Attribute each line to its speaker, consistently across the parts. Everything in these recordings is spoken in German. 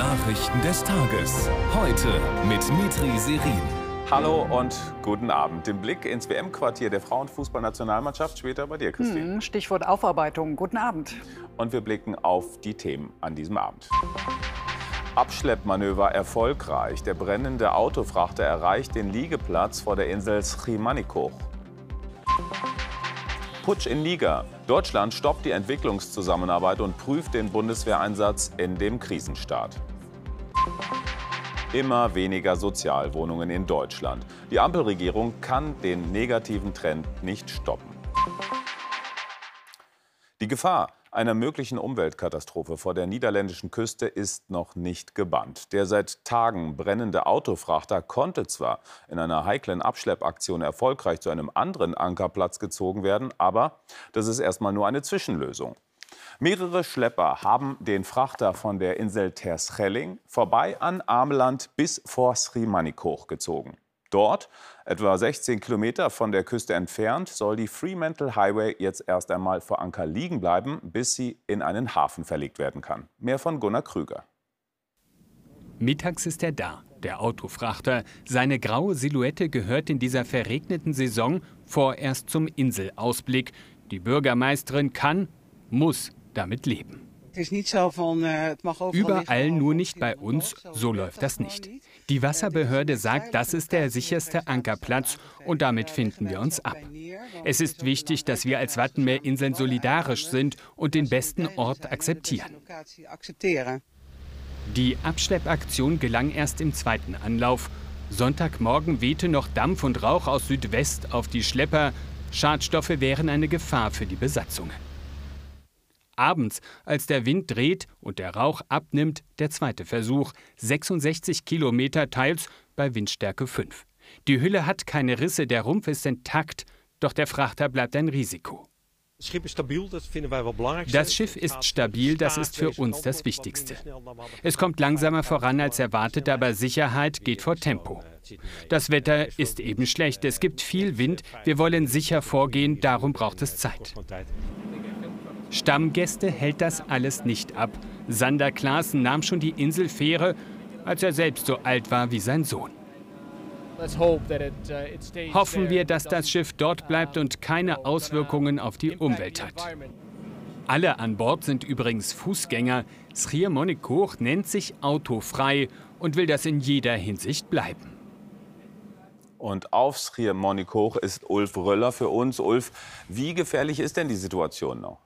Speaker 1: Nachrichten des Tages. Heute mit Mitri Serin.
Speaker 2: Hallo und guten Abend. Den Blick ins WM-Quartier der Frauenfußballnationalmannschaft später bei dir, Christine.
Speaker 3: Hm, Stichwort Aufarbeitung. Guten Abend.
Speaker 2: Und wir blicken auf die Themen an diesem Abend. Abschleppmanöver erfolgreich. Der brennende Autofrachter erreicht den Liegeplatz vor der Insel Schimanikoch. Putsch in Niger. Deutschland stoppt die Entwicklungszusammenarbeit und prüft den Bundeswehreinsatz in dem Krisenstaat. Immer weniger Sozialwohnungen in Deutschland. Die Ampelregierung kann den negativen Trend nicht stoppen. Die Gefahr einer möglichen Umweltkatastrophe vor der niederländischen Küste ist noch nicht gebannt. Der seit Tagen brennende Autofrachter konnte zwar in einer heiklen Abschleppaktion erfolgreich zu einem anderen Ankerplatz gezogen werden, aber das ist erstmal nur eine Zwischenlösung. Mehrere Schlepper haben den Frachter von der Insel Terschelling vorbei an Ameland bis vor Srimanikoch gezogen. Dort, etwa 16 Kilometer von der Küste entfernt, soll die Fremantle Highway jetzt erst einmal vor Anker liegen bleiben, bis sie in einen Hafen verlegt werden kann. Mehr von Gunnar Krüger.
Speaker 4: Mittags ist er da, der Autofrachter. Seine graue Silhouette gehört in dieser verregneten Saison vorerst zum Inselausblick. Die Bürgermeisterin kann, muss damit leben. Überall nur nicht bei uns, so läuft das nicht. Die Wasserbehörde sagt, das ist der sicherste Ankerplatz und damit finden wir uns ab. Es ist wichtig, dass wir als Wattenmeerinseln solidarisch sind und den besten Ort akzeptieren. Die Abschleppaktion gelang erst im zweiten Anlauf. Sonntagmorgen wehte noch Dampf und Rauch aus Südwest auf die Schlepper. Schadstoffe wären eine Gefahr für die Besatzungen. Abends, als der Wind dreht und der Rauch abnimmt, der zweite Versuch. 66 Kilometer teils bei Windstärke 5. Die Hülle hat keine Risse, der Rumpf ist intakt, doch der Frachter bleibt ein Risiko. Das Schiff ist stabil, das ist für uns das Wichtigste. Es kommt langsamer voran als erwartet, aber Sicherheit geht vor Tempo. Das Wetter ist eben schlecht, es gibt viel Wind, wir wollen sicher vorgehen, darum braucht es Zeit. Stammgäste hält das alles nicht ab. Sander Klaassen nahm schon die Inselfähre, als er selbst so alt war wie sein Sohn. Uh, Hoffen wir, dass das Schiff dort bleibt und keine Auswirkungen auf die Umwelt hat. Alle an Bord sind übrigens Fußgänger. Srier Monikoch nennt sich autofrei und will das in jeder Hinsicht bleiben.
Speaker 2: Und auf Srier Monikoch ist Ulf Röller für uns. Ulf, wie gefährlich ist denn die Situation noch?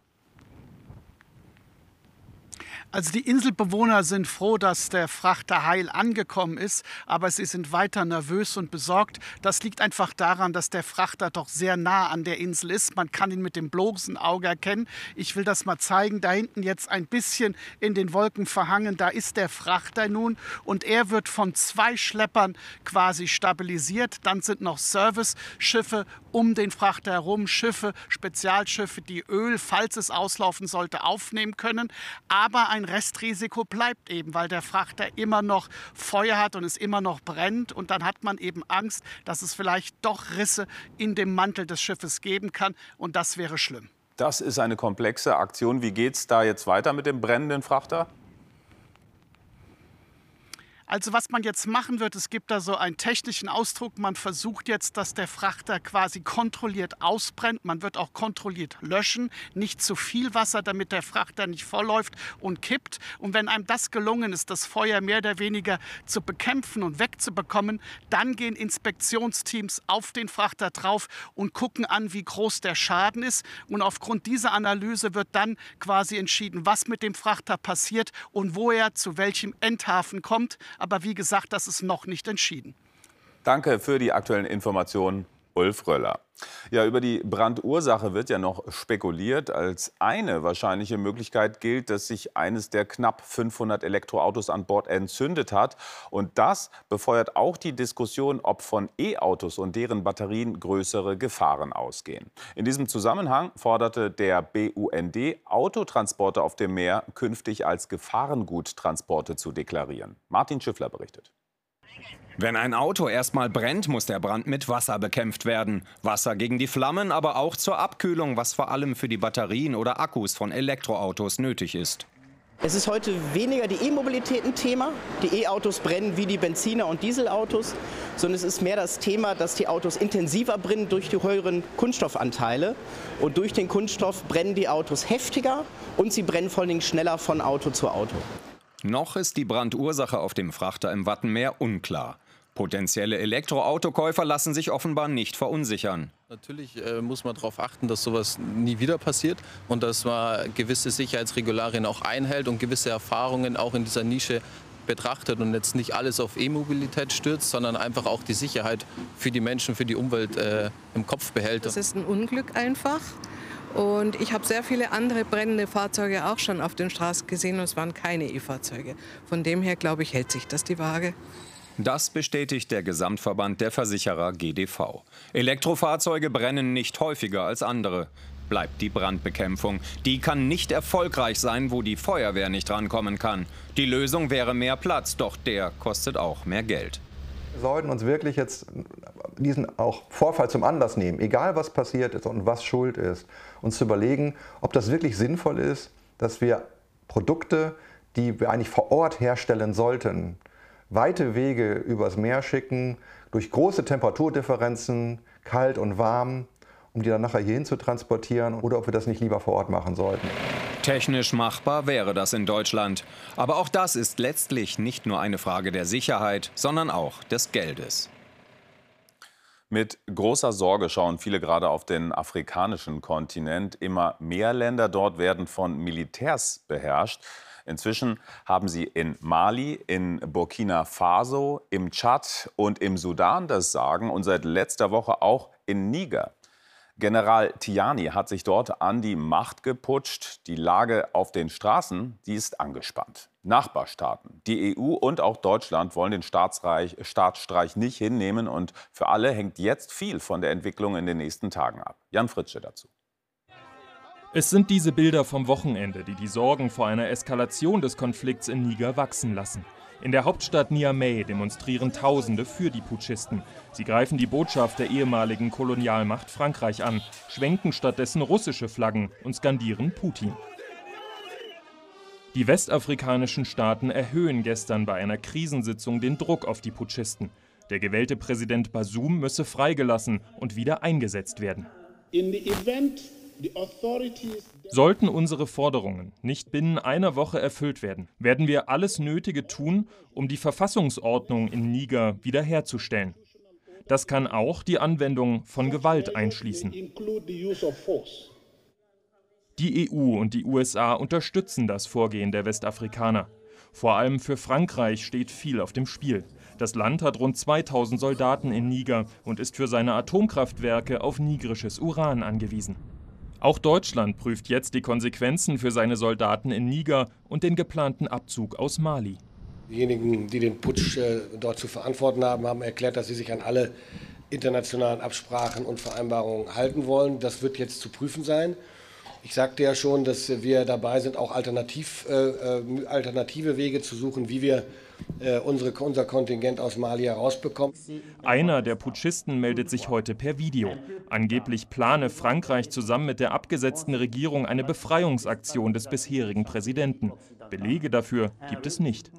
Speaker 5: Also die Inselbewohner sind froh, dass der Frachter heil angekommen ist, aber sie sind weiter nervös und besorgt. Das liegt einfach daran, dass der Frachter doch sehr nah an der Insel ist. Man kann ihn mit dem bloßen Auge erkennen. Ich will das mal zeigen. Da hinten jetzt ein bisschen in den Wolken verhangen. Da ist der Frachter nun und er wird von zwei Schleppern quasi stabilisiert. Dann sind noch Service-Schiffe um den Frachter herum, Schiffe, Spezialschiffe, die Öl, falls es auslaufen sollte, aufnehmen können. Aber ein Restrisiko bleibt eben, weil der Frachter immer noch Feuer hat und es immer noch brennt. Und dann hat man eben Angst, dass es vielleicht doch Risse in dem Mantel des Schiffes geben kann. Und das wäre schlimm.
Speaker 2: Das ist eine komplexe Aktion. Wie geht es da jetzt weiter mit dem brennenden Frachter?
Speaker 5: Also was man jetzt machen wird, es gibt da so einen technischen Ausdruck, man versucht jetzt, dass der Frachter quasi kontrolliert ausbrennt. Man wird auch kontrolliert löschen, nicht zu viel Wasser, damit der Frachter nicht vollläuft und kippt. Und wenn einem das gelungen ist, das Feuer mehr oder weniger zu bekämpfen und wegzubekommen, dann gehen Inspektionsteams auf den Frachter drauf und gucken an, wie groß der Schaden ist. Und aufgrund dieser Analyse wird dann quasi entschieden, was mit dem Frachter passiert und wo er zu welchem Endhafen kommt. Aber wie gesagt, das ist noch nicht entschieden.
Speaker 2: Danke für die aktuellen Informationen. Ulf Röller. Ja, über die Brandursache wird ja noch spekuliert. Als eine wahrscheinliche Möglichkeit gilt, dass sich eines der knapp 500 Elektroautos an Bord entzündet hat. Und das befeuert auch die Diskussion, ob von E-Autos und deren Batterien größere Gefahren ausgehen. In diesem Zusammenhang forderte der BUND, Autotransporte auf dem Meer künftig als Gefahrenguttransporte zu deklarieren. Martin Schiffler berichtet.
Speaker 6: Wenn ein Auto erstmal brennt, muss der Brand mit Wasser bekämpft werden. Wasser gegen die Flammen, aber auch zur Abkühlung, was vor allem für die Batterien oder Akkus von Elektroautos nötig ist.
Speaker 7: Es ist heute weniger die E-Mobilität ein Thema. Die E-Autos brennen wie die Benziner- und Dieselautos, sondern es ist mehr das Thema, dass die Autos intensiver brennen durch die höheren Kunststoffanteile. Und durch den Kunststoff brennen die Autos heftiger und sie brennen vor allen Dingen schneller von Auto zu Auto.
Speaker 6: Noch ist die Brandursache auf dem Frachter im Wattenmeer unklar. Potenzielle Elektroautokäufer lassen sich offenbar nicht verunsichern.
Speaker 8: Natürlich äh, muss man darauf achten, dass sowas nie wieder passiert und dass man gewisse Sicherheitsregularien auch einhält und gewisse Erfahrungen auch in dieser Nische betrachtet und jetzt nicht alles auf E-Mobilität stürzt, sondern einfach auch die Sicherheit für die Menschen, für die Umwelt äh, im Kopf behält.
Speaker 9: Das ist ein Unglück einfach. Und ich habe sehr viele andere brennende Fahrzeuge auch schon auf den Straßen gesehen und es waren keine E-Fahrzeuge. Von dem her, glaube ich, hält sich das die Waage.
Speaker 6: Das bestätigt der Gesamtverband der Versicherer GDV. Elektrofahrzeuge brennen nicht häufiger als andere. Bleibt die Brandbekämpfung. Die kann nicht erfolgreich sein, wo die Feuerwehr nicht rankommen kann. Die Lösung wäre mehr Platz, doch der kostet auch mehr Geld.
Speaker 10: Wir sollten uns wirklich jetzt diesen auch Vorfall zum Anlass nehmen, egal was passiert ist und was schuld ist, uns zu überlegen, ob das wirklich sinnvoll ist, dass wir Produkte, die wir eigentlich vor Ort herstellen sollten, weite Wege übers Meer schicken, durch große Temperaturdifferenzen, kalt und warm, um die dann nachher hierhin zu transportieren oder ob wir das nicht lieber vor Ort machen sollten.
Speaker 6: Technisch machbar wäre das in Deutschland. Aber auch das ist letztlich nicht nur eine Frage der Sicherheit, sondern auch des Geldes.
Speaker 2: Mit großer Sorge schauen viele gerade auf den afrikanischen Kontinent. Immer mehr Länder dort werden von Militärs beherrscht. Inzwischen haben sie in Mali, in Burkina Faso, im Tschad und im Sudan das Sagen und seit letzter Woche auch in Niger. General Tiani hat sich dort an die Macht geputscht. Die Lage auf den Straßen, die ist angespannt. Nachbarstaaten, die EU und auch Deutschland wollen den Staatsstreich nicht hinnehmen und für alle hängt jetzt viel von der Entwicklung in den nächsten Tagen ab. Jan Fritsche dazu.
Speaker 11: Es sind diese Bilder vom Wochenende, die die Sorgen vor einer Eskalation des Konflikts in Niger wachsen lassen. In der Hauptstadt Niamey demonstrieren Tausende für die Putschisten. Sie greifen die Botschaft der ehemaligen Kolonialmacht Frankreich an, schwenken stattdessen russische Flaggen und skandieren Putin. Die westafrikanischen Staaten erhöhen gestern bei einer Krisensitzung den Druck auf die Putschisten. Der gewählte Präsident Basum müsse freigelassen und wieder eingesetzt werden. In the event Sollten unsere Forderungen nicht binnen einer Woche erfüllt werden, werden wir alles Nötige tun, um die Verfassungsordnung in Niger wiederherzustellen. Das kann auch die Anwendung von Gewalt einschließen. Die EU und die USA unterstützen das Vorgehen der Westafrikaner. Vor allem für Frankreich steht viel auf dem Spiel. Das Land hat rund 2000 Soldaten in Niger und ist für seine Atomkraftwerke auf nigrisches Uran angewiesen. Auch Deutschland prüft jetzt die Konsequenzen für seine Soldaten in Niger und den geplanten Abzug aus Mali.
Speaker 12: Diejenigen, die den Putsch äh, dort zu verantworten haben, haben erklärt, dass sie sich an alle internationalen Absprachen und Vereinbarungen halten wollen. Das wird jetzt zu prüfen sein. Ich sagte ja schon, dass wir dabei sind, auch alternativ, äh, äh alternative Wege zu suchen, wie wir unsere, unser Kontingent aus Mali herausbekommen.
Speaker 11: Einer der Putschisten meldet sich heute per Video. Angeblich plane Frankreich zusammen mit der abgesetzten Regierung eine Befreiungsaktion des bisherigen Präsidenten. Belege dafür gibt es nicht.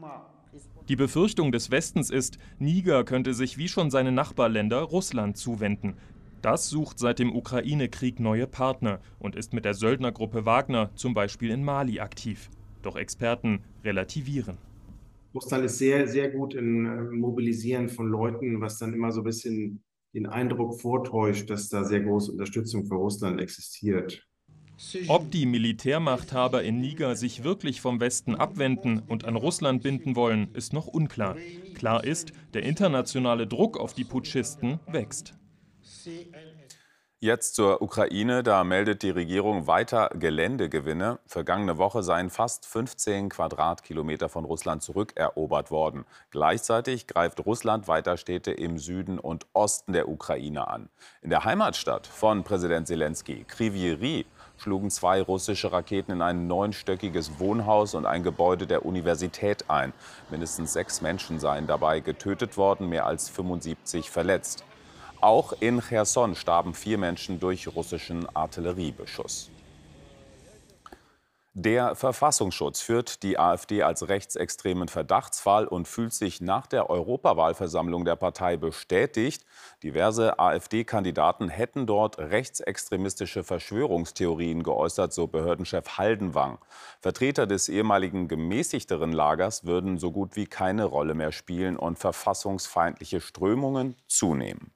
Speaker 11: Die Befürchtung des Westens ist, Niger könnte sich wie schon seine Nachbarländer Russland zuwenden. Das sucht seit dem Ukraine-Krieg neue Partner und ist mit der Söldnergruppe Wagner zum Beispiel in Mali aktiv. Doch Experten relativieren.
Speaker 13: Russland ist sehr, sehr gut im äh, Mobilisieren von Leuten, was dann immer so ein bisschen den Eindruck vortäuscht, dass da sehr große Unterstützung für Russland existiert.
Speaker 11: Ob die Militärmachthaber in Niger sich wirklich vom Westen abwenden und an Russland binden wollen, ist noch unklar. Klar ist, der internationale Druck auf die Putschisten wächst.
Speaker 2: Jetzt zur Ukraine. Da meldet die Regierung weiter Geländegewinne. Vergangene Woche seien fast 15 Quadratkilometer von Russland zurückerobert worden. Gleichzeitig greift Russland weiter Städte im Süden und Osten der Ukraine an. In der Heimatstadt von Präsident Zelensky, Krivieri, schlugen zwei russische Raketen in ein neunstöckiges Wohnhaus und ein Gebäude der Universität ein. Mindestens sechs Menschen seien dabei getötet worden, mehr als 75 verletzt. Auch in Cherson starben vier Menschen durch russischen Artilleriebeschuss. Der Verfassungsschutz führt die AfD als rechtsextremen Verdachtsfall und fühlt sich nach der Europawahlversammlung der Partei bestätigt. Diverse AfD-Kandidaten hätten dort rechtsextremistische Verschwörungstheorien geäußert, so Behördenchef Haldenwang. Vertreter des ehemaligen gemäßigteren Lagers würden so gut wie keine Rolle mehr spielen und verfassungsfeindliche Strömungen zunehmen.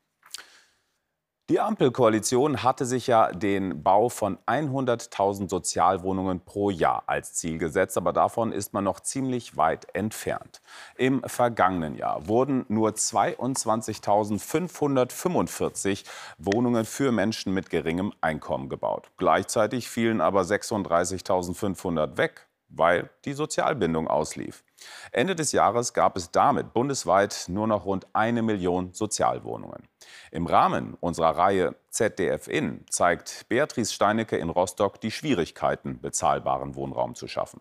Speaker 2: Die Ampelkoalition hatte sich ja den Bau von 100.000 Sozialwohnungen pro Jahr als Ziel gesetzt, aber davon ist man noch ziemlich weit entfernt. Im vergangenen Jahr wurden nur 22.545 Wohnungen für Menschen mit geringem Einkommen gebaut. Gleichzeitig fielen aber 36.500 weg, weil die Sozialbindung auslief. Ende des Jahres gab es damit bundesweit nur noch rund eine Million Sozialwohnungen. Im Rahmen unserer Reihe ZDF In zeigt Beatrice Steinecke in Rostock die Schwierigkeiten, bezahlbaren Wohnraum zu schaffen.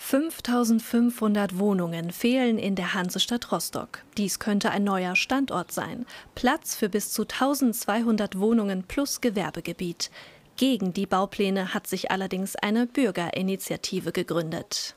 Speaker 14: 5500 Wohnungen fehlen in der Hansestadt Rostock. Dies könnte ein neuer Standort sein. Platz für bis zu 1200 Wohnungen plus Gewerbegebiet. Gegen die Baupläne hat sich allerdings eine Bürgerinitiative gegründet.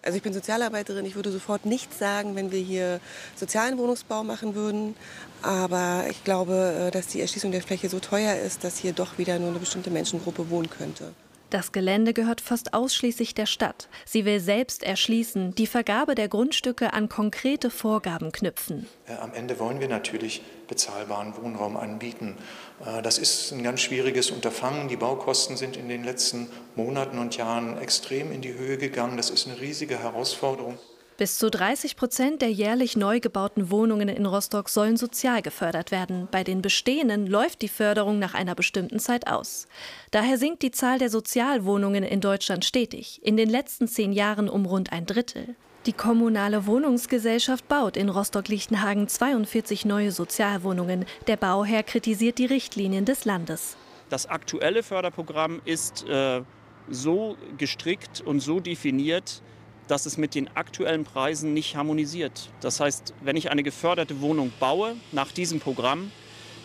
Speaker 15: Also ich bin Sozialarbeiterin, ich würde sofort nichts sagen, wenn wir hier sozialen Wohnungsbau machen würden. Aber ich glaube, äh, dass die Erschließung der Fläche so teuer ist, dass hier doch wieder nur eine bestimmte Menschengruppe wohnen könnte.
Speaker 14: Das Gelände gehört fast ausschließlich der Stadt. Sie will selbst erschließen, die Vergabe der Grundstücke an konkrete Vorgaben knüpfen.
Speaker 16: Am Ende wollen wir natürlich bezahlbaren Wohnraum anbieten. Äh, das ist ein ganz schwieriges Unterfangen. Die Baukosten sind in den letzten Monaten und Jahren extrem in die Höhe gegangen. Das ist eine riesige Herausforderung.
Speaker 14: Bis zu 30 Prozent der jährlich neu gebauten Wohnungen in Rostock sollen sozial gefördert werden. Bei den bestehenden läuft die Förderung nach einer bestimmten Zeit aus. Daher sinkt die Zahl der Sozialwohnungen in Deutschland stetig, in den letzten zehn Jahren um rund ein Drittel. Die kommunale Wohnungsgesellschaft baut in Rostock-Lichtenhagen 42 neue Sozialwohnungen. Der Bauherr kritisiert die Richtlinien des Landes.
Speaker 17: Das aktuelle Förderprogramm ist äh, so gestrickt und so definiert, dass es mit den aktuellen Preisen nicht harmonisiert. Das heißt, wenn ich eine geförderte Wohnung baue nach diesem Programm,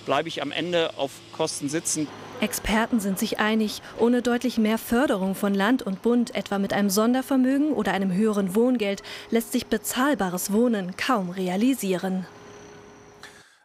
Speaker 17: bleibe ich am Ende auf Kosten sitzen.
Speaker 14: Experten sind sich einig, ohne deutlich mehr Förderung von Land und Bund, etwa mit einem Sondervermögen oder einem höheren Wohngeld, lässt sich bezahlbares Wohnen kaum realisieren.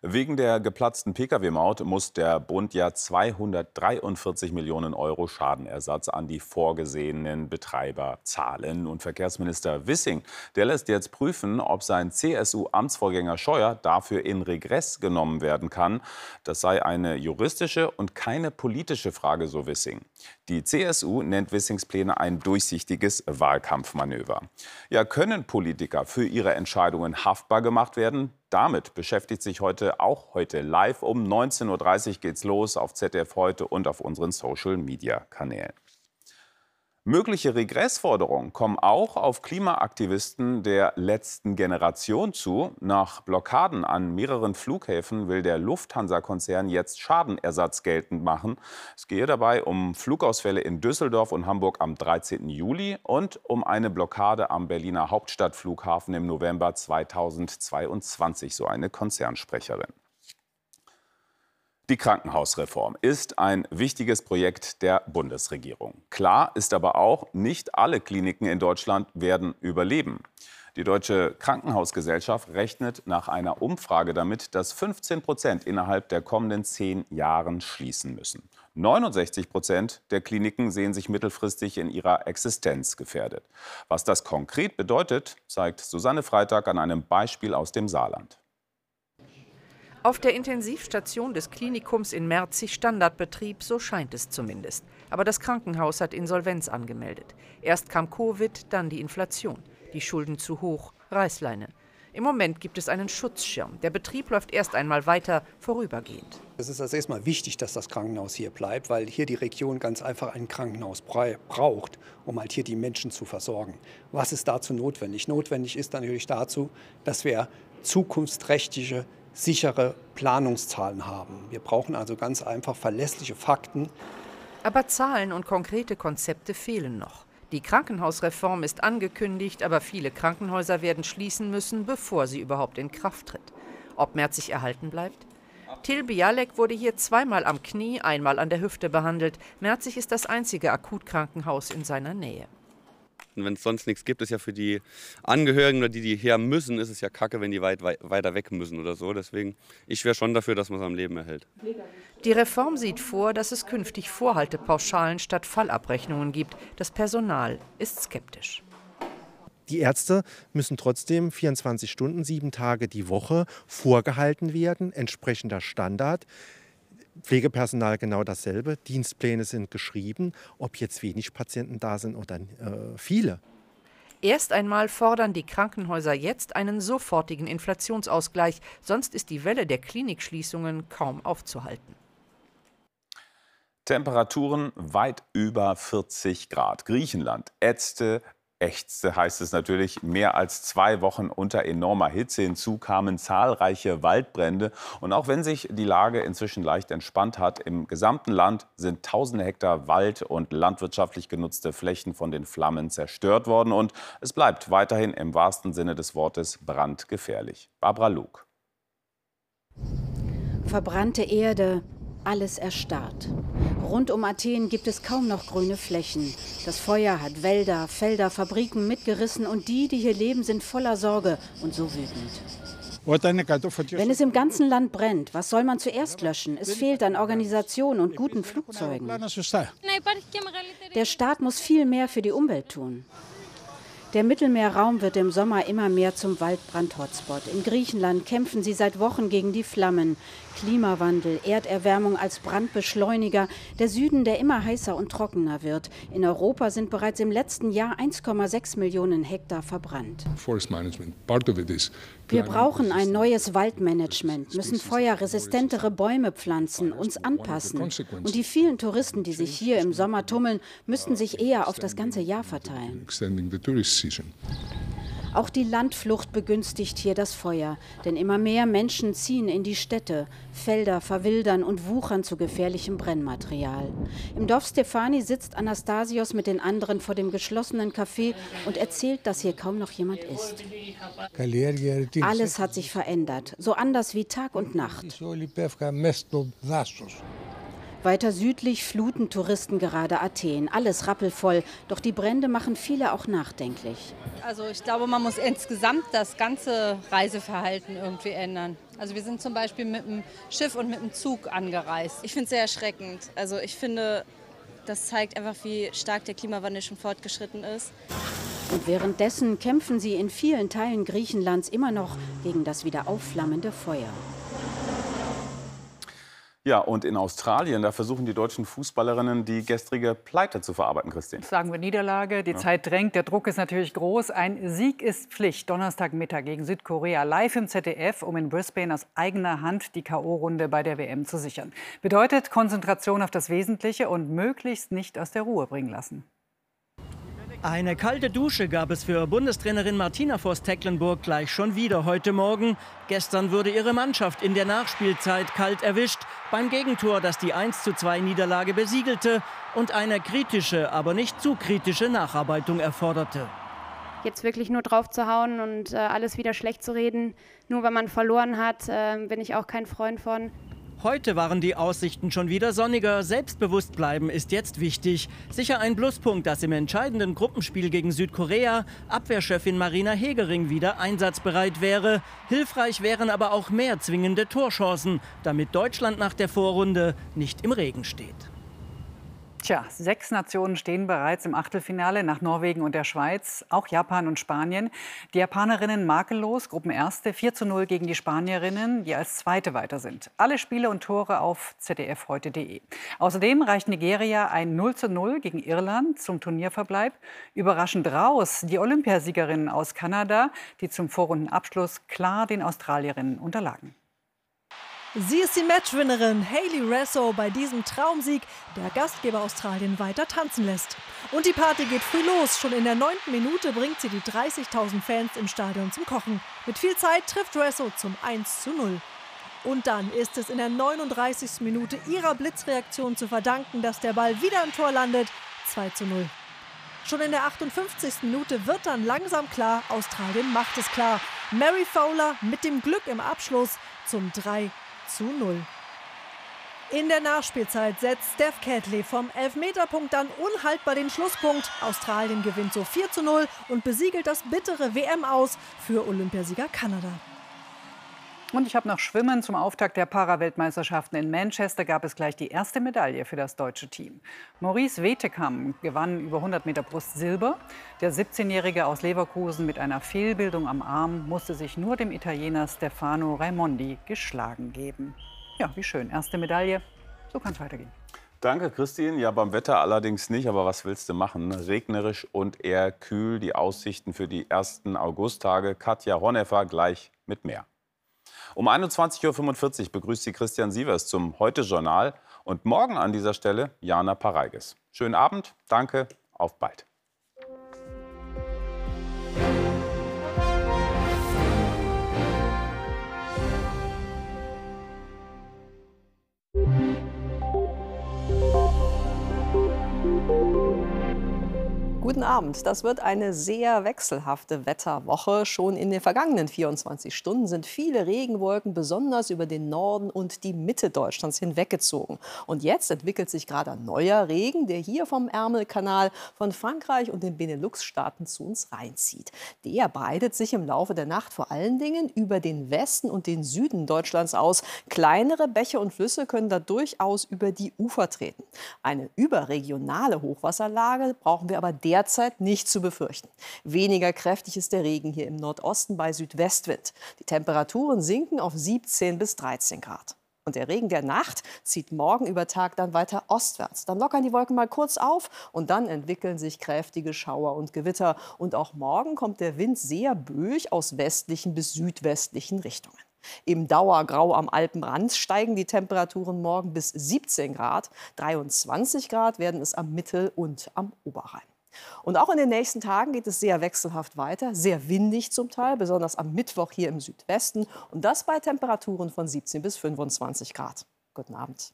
Speaker 2: Wegen der geplatzten Pkw-Maut muss der Bund ja 243 Millionen Euro Schadenersatz an die vorgesehenen Betreiber zahlen. Und Verkehrsminister Wissing, der lässt jetzt prüfen, ob sein CSU-Amtsvorgänger Scheuer dafür in Regress genommen werden kann. Das sei eine juristische und keine politische Frage, so Wissing. Die CSU nennt Wissings Pläne ein durchsichtiges Wahlkampfmanöver. Ja, können Politiker für ihre Entscheidungen haftbar gemacht werden? Damit beschäftigt sich heute auch heute live. Um 19.30 Uhr geht's los auf ZDF heute und auf unseren Social-Media-Kanälen. Mögliche Regressforderungen kommen auch auf Klimaaktivisten der letzten Generation zu. Nach Blockaden an mehreren Flughäfen will der Lufthansa-Konzern jetzt Schadenersatz geltend machen. Es gehe dabei um Flugausfälle in Düsseldorf und Hamburg am 13. Juli und um eine Blockade am Berliner Hauptstadtflughafen im November 2022, so eine Konzernsprecherin. Die Krankenhausreform ist ein wichtiges Projekt der Bundesregierung. Klar ist aber auch, nicht alle Kliniken in Deutschland werden überleben. Die Deutsche Krankenhausgesellschaft rechnet nach einer Umfrage damit, dass 15 Prozent innerhalb der kommenden zehn Jahren schließen müssen. 69 Prozent der Kliniken sehen sich mittelfristig in ihrer Existenz gefährdet. Was das konkret bedeutet, zeigt Susanne Freitag an einem Beispiel aus dem Saarland.
Speaker 18: Auf der Intensivstation des Klinikums in Merzig Standardbetrieb, so scheint es zumindest. Aber das Krankenhaus hat Insolvenz angemeldet. Erst kam Covid, dann die Inflation. Die Schulden zu hoch, Reißleine. Im Moment gibt es einen Schutzschirm. Der Betrieb läuft erst einmal weiter, vorübergehend.
Speaker 19: Es ist also erstmal wichtig, dass das Krankenhaus hier bleibt, weil hier die Region ganz einfach ein Krankenhaus braucht, um halt hier die Menschen zu versorgen. Was ist dazu notwendig? Notwendig ist natürlich dazu, dass wir zukunftsträchtige sichere Planungszahlen haben. Wir brauchen also ganz einfach verlässliche Fakten.
Speaker 18: Aber Zahlen und konkrete Konzepte fehlen noch. Die Krankenhausreform ist angekündigt, aber viele Krankenhäuser werden schließen müssen, bevor sie überhaupt in Kraft tritt. Ob Merzig erhalten bleibt? Till Bialek wurde hier zweimal am Knie, einmal an der Hüfte behandelt. Merzig ist das einzige Akutkrankenhaus in seiner Nähe.
Speaker 20: Und wenn es sonst nichts gibt, ist ja für die Angehörigen oder die, die her müssen, ist es ja kacke, wenn die weit, weit weiter weg müssen oder so. Deswegen, ich wäre schon dafür, dass man es am Leben erhält.
Speaker 18: Die Reform sieht vor, dass es künftig Vorhaltepauschalen statt Fallabrechnungen gibt. Das Personal ist skeptisch.
Speaker 21: Die Ärzte müssen trotzdem 24 Stunden, sieben Tage die Woche vorgehalten werden, entsprechender Standard. Pflegepersonal genau dasselbe. Dienstpläne sind geschrieben, ob jetzt wenig Patienten da sind oder äh, viele.
Speaker 18: Erst einmal fordern die Krankenhäuser jetzt einen sofortigen Inflationsausgleich, sonst ist die Welle der Klinikschließungen kaum aufzuhalten.
Speaker 2: Temperaturen weit über 40 Grad. Griechenland ätzte ächzte, heißt es natürlich, mehr als zwei Wochen unter enormer Hitze. Hinzu kamen zahlreiche Waldbrände. Und auch wenn sich die Lage inzwischen leicht entspannt hat, im gesamten Land sind tausende Hektar Wald und landwirtschaftlich genutzte Flächen von den Flammen zerstört worden. Und es bleibt weiterhin im wahrsten Sinne des Wortes brandgefährlich. Barbara Luke.
Speaker 22: Verbrannte Erde, alles erstarrt. Rund um Athen gibt es kaum noch grüne Flächen. Das Feuer hat Wälder, Felder, Fabriken mitgerissen und die, die hier leben, sind voller Sorge und so wütend. Wenn es im ganzen Land brennt, was soll man zuerst löschen? Es fehlt an Organisation und guten Flugzeugen. Der Staat muss viel mehr für die Umwelt tun. Der Mittelmeerraum wird im Sommer immer mehr zum Waldbrand-Hotspot. In Griechenland kämpfen sie seit Wochen gegen die Flammen. Klimawandel, Erderwärmung als Brandbeschleuniger, der Süden, der immer heißer und trockener wird. In Europa sind bereits im letzten Jahr 1,6 Millionen Hektar verbrannt. Wir brauchen ein neues Waldmanagement, müssen feuerresistentere Bäume pflanzen, uns anpassen. Und die vielen Touristen, die sich hier im Sommer tummeln, müssten sich eher auf das ganze Jahr verteilen. Auch die Landflucht begünstigt hier das Feuer, denn immer mehr Menschen ziehen in die Städte. Felder verwildern und wuchern zu gefährlichem Brennmaterial. Im Dorf Stefani sitzt Anastasios mit den anderen vor dem geschlossenen Café und erzählt, dass hier kaum noch jemand ist. Alles hat sich verändert, so anders wie Tag und Nacht. Weiter südlich fluten Touristen gerade Athen. Alles rappelvoll, doch die Brände machen viele auch nachdenklich.
Speaker 23: Also ich glaube, man muss insgesamt das ganze Reiseverhalten irgendwie ändern. Also wir sind zum Beispiel mit dem Schiff und mit dem Zug angereist.
Speaker 24: Ich finde es sehr erschreckend. Also ich finde, das zeigt einfach, wie stark der Klimawandel schon fortgeschritten ist.
Speaker 22: Und währenddessen kämpfen sie in vielen Teilen Griechenlands immer noch gegen das wieder aufflammende Feuer.
Speaker 2: Ja, und in Australien, da versuchen die deutschen Fußballerinnen die gestrige Pleite zu verarbeiten, Christine.
Speaker 3: Sagen wir Niederlage, die ja. Zeit drängt, der Druck ist natürlich groß. Ein Sieg ist Pflicht. Donnerstagmittag gegen Südkorea live im ZDF, um in Brisbane aus eigener Hand die K.O.-Runde bei der WM zu sichern. Bedeutet Konzentration auf das Wesentliche und möglichst nicht aus der Ruhe bringen lassen.
Speaker 25: Eine kalte Dusche gab es für Bundestrainerin Martina Voss-Tecklenburg gleich schon wieder heute Morgen. Gestern wurde ihre Mannschaft in der Nachspielzeit kalt erwischt beim Gegentor, das die 1:2 Niederlage besiegelte und eine kritische, aber nicht zu kritische Nacharbeitung erforderte.
Speaker 26: Jetzt wirklich nur drauf zu hauen und äh, alles wieder schlecht zu reden, nur weil man verloren hat, äh, bin ich auch kein Freund von.
Speaker 25: Heute waren die Aussichten schon wieder sonniger. Selbstbewusst bleiben ist jetzt wichtig. Sicher ein Pluspunkt, dass im entscheidenden Gruppenspiel gegen Südkorea Abwehrchefin Marina Hegering wieder einsatzbereit wäre. Hilfreich wären aber auch mehr zwingende Torchancen, damit Deutschland nach der Vorrunde nicht im Regen steht.
Speaker 3: Tja, sechs Nationen stehen bereits im Achtelfinale nach Norwegen und der Schweiz, auch Japan und Spanien. Die Japanerinnen makellos, Gruppenerste 4 zu 0 gegen die Spanierinnen, die als Zweite weiter sind. Alle Spiele und Tore auf zdfheute.de. Außerdem reicht Nigeria ein 0 zu 0 gegen Irland zum Turnierverbleib. Überraschend raus die Olympiasiegerinnen aus Kanada, die zum Vorrundenabschluss klar den Australierinnen unterlagen.
Speaker 27: Sie ist die Matchwinnerin Hayley Rasso bei diesem Traumsieg, der Gastgeber Australien weiter tanzen lässt. Und die Party geht früh los. Schon in der neunten Minute bringt sie die 30.000 Fans im Stadion zum Kochen. Mit viel Zeit trifft Rasso zum 1 zu 0. Und dann ist es in der 39. Minute ihrer Blitzreaktion zu verdanken, dass der Ball wieder im Tor landet. 2 zu 0. Schon in der 58. Minute wird dann langsam klar, Australien macht es klar. Mary Fowler mit dem Glück im Abschluss zum 3 zu 0. In der Nachspielzeit setzt Steph Catley vom Elfmeterpunkt dann unhaltbar den Schlusspunkt. Australien gewinnt so 4 zu 0 und besiegelt das bittere WM aus für Olympiasieger Kanada.
Speaker 3: Und ich habe noch Schwimmen. Zum Auftakt der Paraweltmeisterschaften in Manchester gab es gleich die erste Medaille für das deutsche Team. Maurice Wetekam gewann über 100 Meter Brust Silber. Der 17-Jährige aus Leverkusen mit einer Fehlbildung am Arm musste sich nur dem Italiener Stefano Raimondi geschlagen geben. Ja, wie schön. Erste Medaille. So kann es weitergehen.
Speaker 2: Danke, Christine. Ja, beim Wetter allerdings nicht. Aber was willst du machen? Regnerisch und eher kühl. Die Aussichten für die ersten Augusttage. Katja Honeffer gleich mit mehr. Um 21.45 Uhr begrüßt sie Christian Sievers zum Heute-Journal. Und morgen an dieser Stelle Jana Pareiges. Schönen Abend. Danke. Auf bald.
Speaker 28: Guten Abend. Das wird eine sehr wechselhafte Wetterwoche. Schon in den vergangenen 24 Stunden sind viele Regenwolken besonders über den Norden und die Mitte Deutschlands hinweggezogen. Und jetzt entwickelt sich gerade ein neuer Regen, der hier vom Ärmelkanal von Frankreich und den Benelux-Staaten zu uns reinzieht. Der breitet sich im Laufe der Nacht vor allen Dingen über den Westen und den Süden Deutschlands aus. Kleinere Bäche und Flüsse können da durchaus über die Ufer treten. Eine überregionale Hochwasserlage brauchen wir aber derzeit derzeit nicht zu befürchten. Weniger kräftig ist der Regen hier im Nordosten bei Südwestwind. Die Temperaturen sinken auf 17 bis 13 Grad. Und der Regen der Nacht zieht morgen über Tag dann weiter ostwärts. Dann lockern die Wolken mal kurz auf und dann entwickeln sich kräftige Schauer und Gewitter. Und auch morgen kommt der Wind sehr böig aus westlichen bis südwestlichen Richtungen. Im Dauergrau am Alpenrand steigen die Temperaturen morgen bis 17 Grad. 23 Grad werden es am Mittel- und am Oberrhein. Und auch in den nächsten Tagen geht es sehr wechselhaft weiter, sehr windig zum Teil, besonders am Mittwoch hier im Südwesten und das bei Temperaturen von 17 bis 25 Grad. Guten Abend.